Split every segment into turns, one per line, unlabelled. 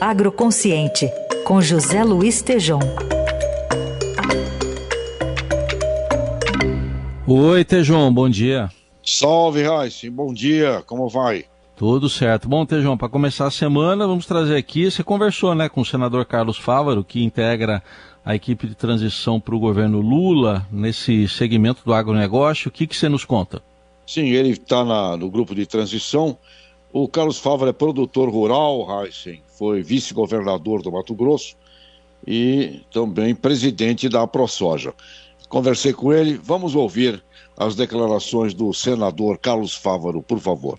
Agroconsciente, com José Luiz Tejom.
Oi, Tejom, bom dia.
Salve, Raíssa, bom dia, como vai?
Tudo certo. Bom, Tejão, para começar a semana, vamos trazer aqui, você conversou né, com o senador Carlos Fávaro, que integra a equipe de transição para o governo Lula nesse segmento do agronegócio. O que, que você nos conta?
Sim, ele está no grupo de transição. O Carlos Fávaro é produtor rural, Heisen, foi vice-governador do Mato Grosso e também presidente da ProSoja. Conversei com ele, vamos ouvir as declarações do senador Carlos Fávaro, por favor.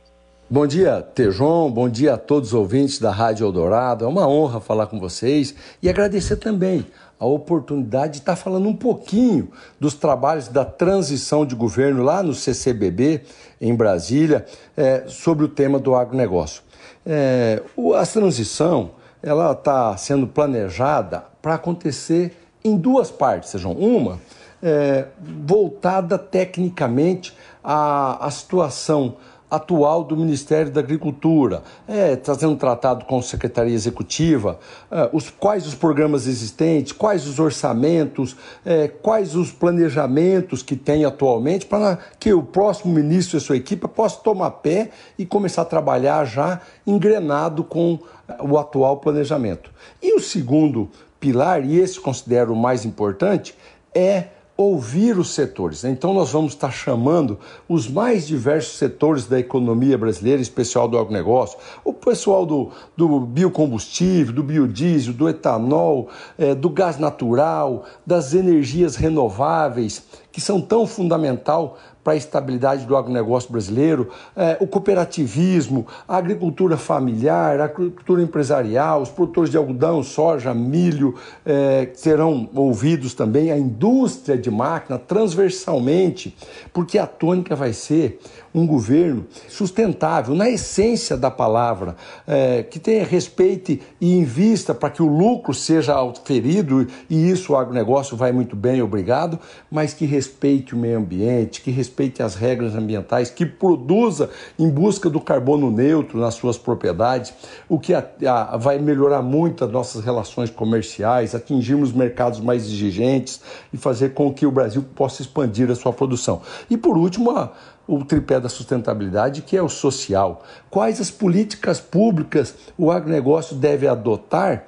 Bom dia, Tejon. Bom dia a todos os ouvintes da Rádio Eldorado. É uma honra falar com vocês e agradecer também a oportunidade de estar falando um pouquinho dos trabalhos da transição de governo lá no CCBB, em Brasília, é, sobre o tema do agronegócio. É, a transição ela está sendo planejada para acontecer em duas partes, sejam uma é, voltada tecnicamente à, à situação atual do Ministério da Agricultura, é, trazendo um tratado com a Secretaria Executiva, é, os, quais os programas existentes, quais os orçamentos, é, quais os planejamentos que tem atualmente, para que o próximo ministro e sua equipe possa tomar pé e começar a trabalhar já engrenado com o atual planejamento. E o segundo pilar, e esse considero o mais importante, é ouvir os setores. Então, nós vamos estar chamando os mais diversos setores da economia brasileira, especial do agronegócio, o pessoal do, do biocombustível, do biodiesel, do etanol, é, do gás natural, das energias renováveis, que são tão fundamental para a estabilidade do agronegócio brasileiro, é, o cooperativismo, a agricultura familiar, a agricultura empresarial, os produtores de algodão, soja, milho é, serão ouvidos também, a indústria de máquina transversalmente, porque a tônica vai ser um governo sustentável, na essência da palavra, é, que tenha respeito e invista para que o lucro seja auferido, e isso o agronegócio vai muito bem, obrigado, mas que respeite o meio ambiente, que respeite as regras ambientais, que produza em busca do carbono neutro nas suas propriedades, o que a, a, vai melhorar muito as nossas relações comerciais, atingirmos mercados mais exigentes e fazer com que o Brasil possa expandir a sua produção. E por último, a, o tripé da sustentabilidade, que é o social. Quais as políticas públicas o agronegócio deve adotar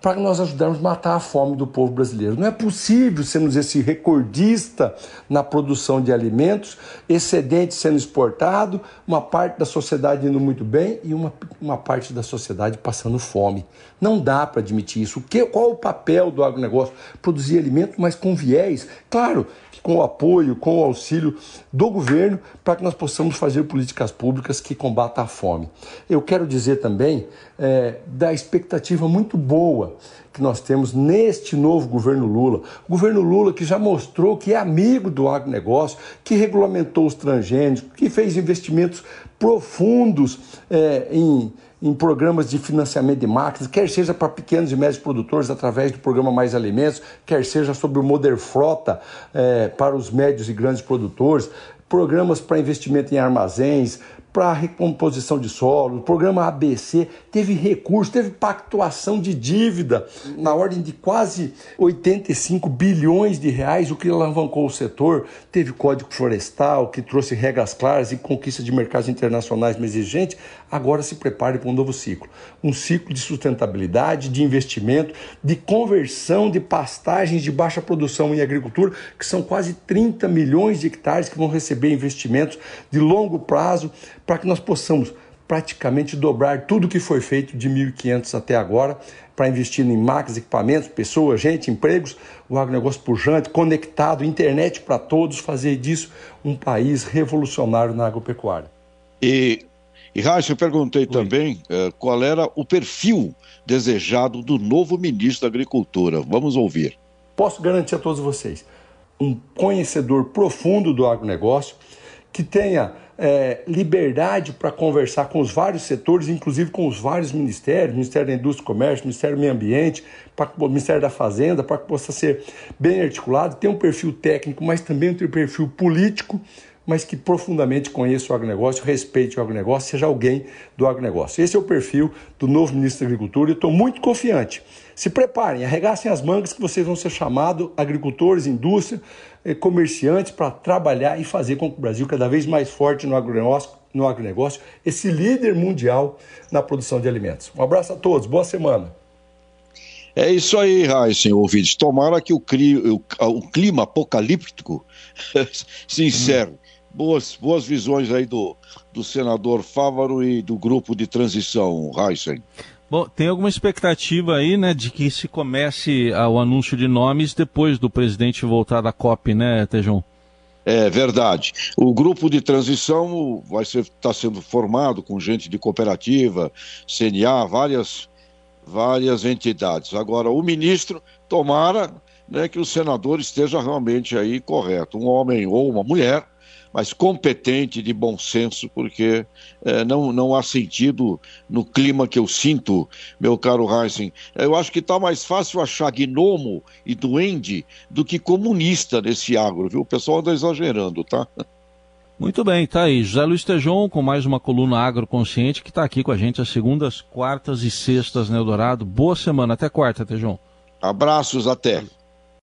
para nós ajudarmos a matar a fome do povo brasileiro. Não é possível sermos esse recordista na produção de alimentos, excedente sendo exportado, uma parte da sociedade indo muito bem e uma, uma parte da sociedade passando fome. Não dá para admitir isso. Que, qual o papel do agronegócio? Produzir alimento, mas com viés, claro, com o apoio, com o auxílio do governo, para que nós possamos fazer políticas públicas que combatam a fome. Eu quero dizer também é, da expectativa muito boa que nós temos neste novo governo Lula. O governo Lula que já mostrou que é amigo do agronegócio, que regulamentou os transgênicos, que fez investimentos profundos é, em em programas de financiamento de máquinas, quer seja para pequenos e médios produtores através do programa Mais Alimentos, quer seja sobre o Moder Frota é, para os médios e grandes produtores, programas para investimento em armazéns, para recomposição de solo, o programa ABC teve recurso, teve pactuação de dívida na ordem de quase 85 bilhões de reais, o que alavancou o setor, teve código florestal, que trouxe regras claras e conquista de mercados internacionais mais exigentes, agora se prepare para um novo ciclo. Um ciclo de sustentabilidade, de investimento, de conversão de pastagens de baixa produção em agricultura, que são quase 30 milhões de hectares que vão receber investimentos de longo prazo para que nós possamos praticamente dobrar tudo que foi feito de 1.500 até agora para investir em máquinas, equipamentos, pessoas, gente, empregos, o agronegócio pujante, conectado, internet para todos, fazer disso um país revolucionário na agropecuária.
E e Raíssa, eu perguntei Oi. também uh, qual era o perfil desejado do novo ministro da Agricultura. Vamos ouvir.
Posso garantir a todos vocês um conhecedor profundo do agronegócio, que tenha é, liberdade para conversar com os vários setores, inclusive com os vários ministérios, Ministério da Indústria e Comércio, Ministério do Meio Ambiente, Ministério da Fazenda, para que possa ser bem articulado, ter um perfil técnico, mas também um perfil político, mas que profundamente conheça o agronegócio, respeite o agronegócio, seja alguém do agronegócio. Esse é o perfil do novo ministro da Agricultura e estou muito confiante. Se preparem, arregassem as mangas que vocês vão ser chamados agricultores, indústria, eh, comerciantes para trabalhar e fazer com que o Brasil cada vez mais forte no agronegócio, no agronegócio, esse líder mundial na produção de alimentos. Um abraço a todos, boa semana.
É isso aí, Raíssen, ouvintes. Tomara que o, clima apocalíptico se encerre. Hum. Boas, boas visões aí do, do senador Fávaro e do grupo de transição, Heisen.
Bom, tem alguma expectativa aí, né, de que se comece o anúncio de nomes depois do presidente voltar da COP, né, Tejão?
É verdade. O grupo de transição vai ser está sendo formado com gente de cooperativa, CNA, várias várias entidades. Agora, o ministro, tomara né, que o senador esteja realmente aí correto, um homem ou uma mulher, mas competente, de bom senso, porque é, não, não há sentido no clima que eu sinto, meu caro Heisen. Eu acho que está mais fácil achar gnomo e duende do que comunista nesse agro, viu? O pessoal anda exagerando, tá?
Muito bem, tá aí. José Luiz Tejon com mais uma coluna agroconsciente que está aqui com a gente às segundas, quartas e sextas, né, Eldorado. Boa semana, até quarta, Tejon.
Abraços, até.